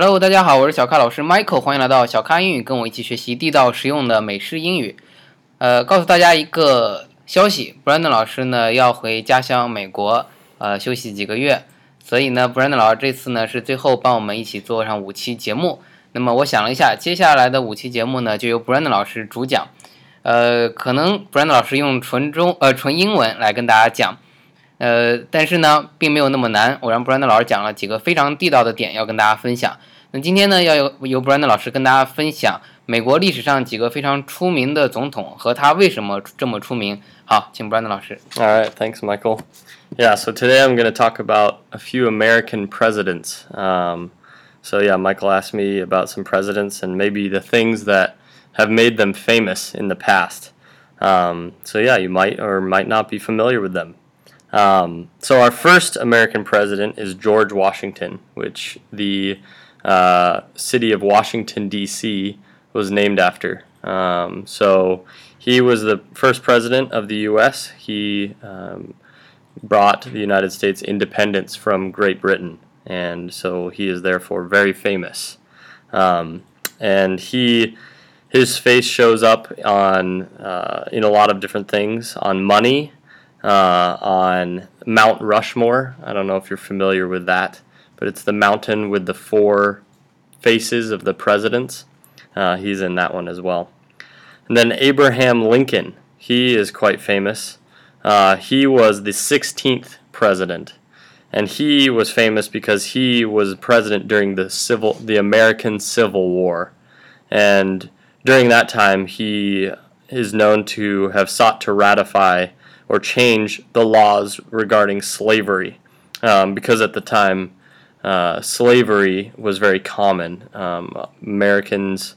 Hello，大家好，我是小咖老师 Michael，欢迎来到小咖英语，跟我一起学习地道实用的美式英语。呃，告诉大家一个消息，Brandon 老师呢要回家乡美国，呃，休息几个月，所以呢，Brandon 老师这次呢是最后帮我们一起做上五期节目。那么我想了一下，接下来的五期节目呢就由 Brandon 老师主讲，呃，可能 Brandon 老师用纯中呃纯英文来跟大家讲。呃，但是呢，并没有那么难。我让 Brandon 老师讲了几个非常地道的点，要跟大家分享。那今天呢，要由由 Brandon 老师跟大家分享美国历史上几个非常出名的总统和他为什么这么出名。好，请 Brandon 老师。 All right, thanks, Michael. Yeah, so today I'm going to talk about a few American presidents. Um, so, yeah, Michael asked me about some presidents and maybe the things that have made them famous in the past. Um, so, yeah, you might or might not be familiar with them. Um, so, our first American president is George Washington, which the uh, city of Washington, D.C. was named after. Um, so, he was the first president of the U.S. He um, brought the United States independence from Great Britain, and so he is therefore very famous. Um, and he, his face shows up on uh, in a lot of different things on money, uh, on Mount Rushmore. I don't know if you're familiar with that, but it's the mountain with the four faces of the presidents. Uh, he's in that one as well. And then Abraham Lincoln, he is quite famous. Uh, he was the 16th president, and he was famous because he was president during the civil, the American Civil War, and during that time he is known to have sought to ratify or change the laws regarding slavery, um, because at the time uh, slavery was very common. Um, Americans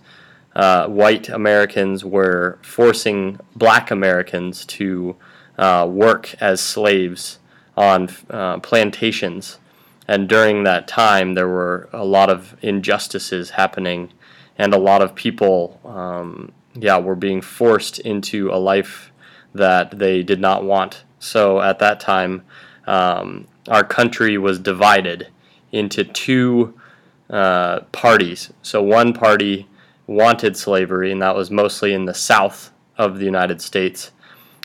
uh, white Americans were forcing black Americans to uh, work as slaves on uh, plantations. And during that time, there were a lot of injustices happening, and a lot of people, um, yeah, were being forced into a life that they did not want. So at that time, um, our country was divided into two uh, parties. So one party wanted slavery, and that was mostly in the south of the United States,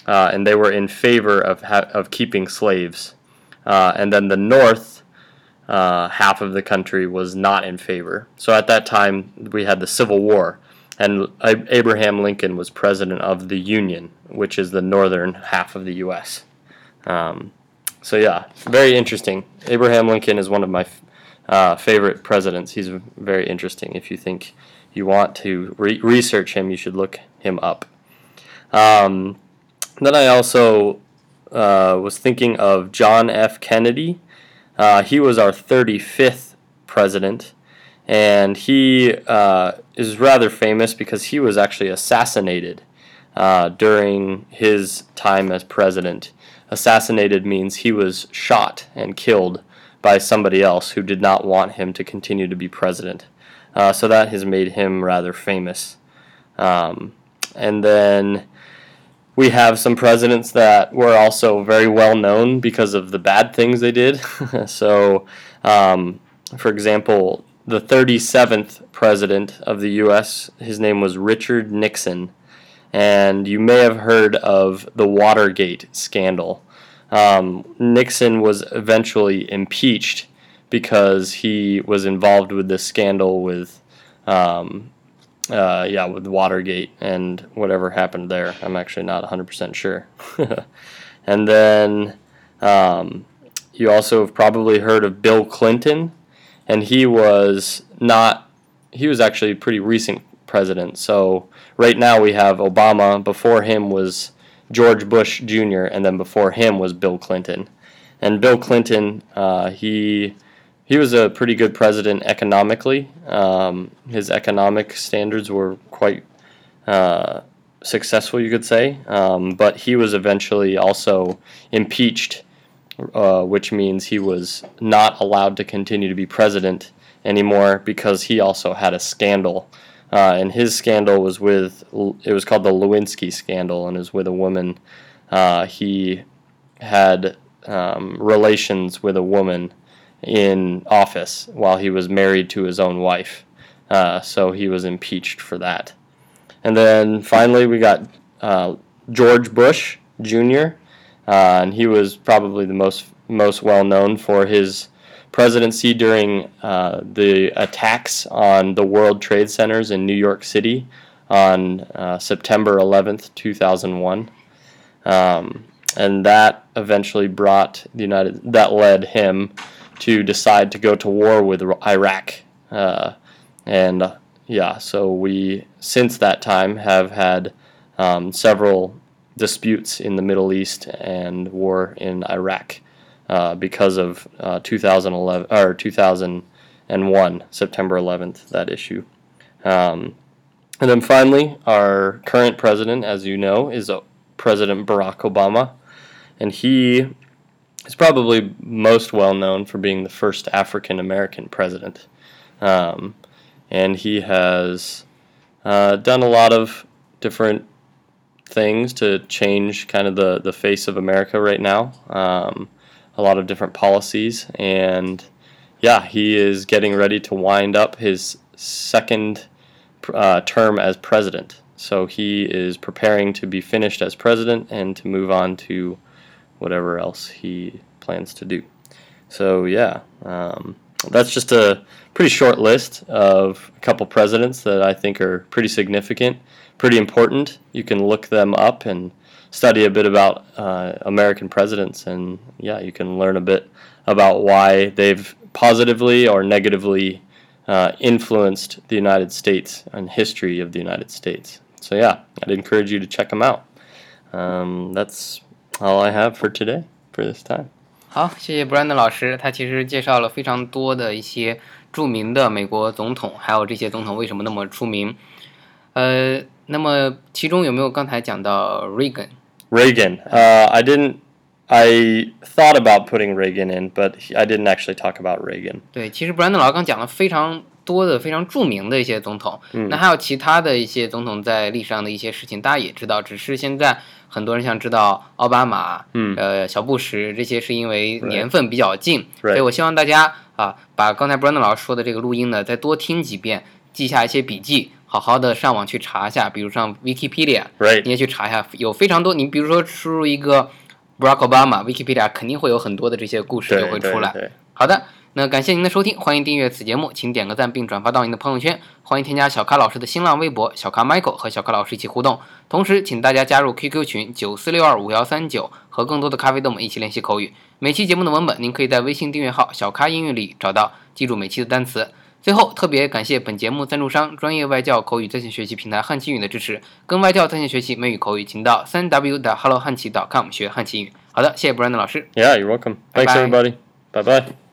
uh, and they were in favor of ha- of keeping slaves. Uh, and then the north uh, half of the country was not in favor. So at that time, we had the Civil War, and Abraham Lincoln was president of the Union, which is the northern half of the U.S. Um, so yeah, very interesting. Abraham Lincoln is one of my uh, favorite presidents. He's very interesting. If you think you want to re- research him, you should look him up. Um, then I also uh, was thinking of John F. Kennedy. Uh, he was our 35th president, and he uh, is rather famous because he was actually assassinated uh, during his time as president. Assassinated means he was shot and killed by somebody else who did not want him to continue to be president. Uh, so that has made him rather famous. Um, and then we have some presidents that were also very well known because of the bad things they did. so, um, for example, the 37th president of the U.S., his name was Richard Nixon. And you may have heard of the Watergate scandal. Um, Nixon was eventually impeached because he was involved with this scandal with, um, uh, yeah, with Watergate and whatever happened there. I'm actually not 100% sure. and then um, you also have probably heard of Bill Clinton, and he was not, he was actually a pretty recent president. So right now we have Obama, before him was George Bush Jr., and then before him was Bill Clinton. And Bill Clinton, uh, he he was a pretty good president economically. Um, his economic standards were quite uh, successful, you could say. Um, but he was eventually also impeached, uh, which means he was not allowed to continue to be president anymore because he also had a scandal. Uh, and his scandal was with, it was called the Lewinsky scandal, and was with a woman. Uh, he had um, relations with a woman in office while he was married to his own wife. Uh, so he was impeached for that. And then finally, we got uh, George Bush Jr., uh, and he was probably the most most well known for his presidency during uh, the attacks on the World Trade Centers in New York City on uh, September 11th, 2001. Um, and that eventually brought the United that led him to decide to go to war with Iraq. Uh, and uh, yeah, so we since that time have had um, several disputes in the Middle East and war in Iraq uh, because of uh, 2011 or 2001 September 11th that issue. Um, and then finally, our current president, as you know, is uh, President Barack Obama, and he is probably most well known for being the first African American president. Um, and he has uh, done a lot of different things to change kind of the, the face of America right now. Um, a lot of different policies, and yeah, he is getting ready to wind up his second uh, term as president. So he is preparing to be finished as president and to move on to whatever else he plans to do. So yeah, um, that's just a pretty short list of a couple presidents that I think are pretty significant, pretty important. You can look them up and study a bit about uh, American presidents, and yeah, you can learn a bit about why they've positively or negatively uh, influenced the United States and history of the United States. So yeah, I'd encourage you to check them out. Um, that's all I have for today for this time. 好，谢谢 Brandon 老师，他其实介绍了非常多的一些著名的美国总统，还有这些总统为什么那么出名。呃，那么其中有没有刚才讲到 Reagan？Reagan, uh, I didn't. I thought about putting Reagan in, but I didn't actually talk about Reagan. 对，其实 Brandon 老师刚讲了非常多的非常著名的一些总统，嗯那还有其他的一些总统在历史上的一些事情，大家也知道，只是现在很多人想知道奥巴马，嗯呃，小布什这些是因为年份比较近所以我希望大家啊，把刚才 Brandon 老师说的这个录音呢，再多听几遍，记下一些笔记，好好的上网去查一下，比如上 Wikipedia，Right. 你也去查一下，有非常多，你比如说输入一个 Barack Obama，Wikipedia 肯定会有很多的这些故事就会出来。对对对好的，那感谢您的收听，欢迎订阅此节目，请点个赞并转发到您的朋友圈，欢迎添加小咖老师的新浪微博小咖 Michael 和小咖老师一起互动，同时请大家加入 QQ 群九四六二五幺三九，和更多的咖啡豆们一起练习口语。每期节目的文本您可以在微信订阅号小咖英语里找到，记住每期的单词。最后，特别感谢本节目赞助商专业外教口语在线学习平台汉奇语的支持。跟外教在线学习美语口语，请到三 w 的 hello 汉奇 .com 学汉奇语。好的，谢谢 Brandon 老师。Yeah, you're welcome. Thanks, everybody. Bye bye.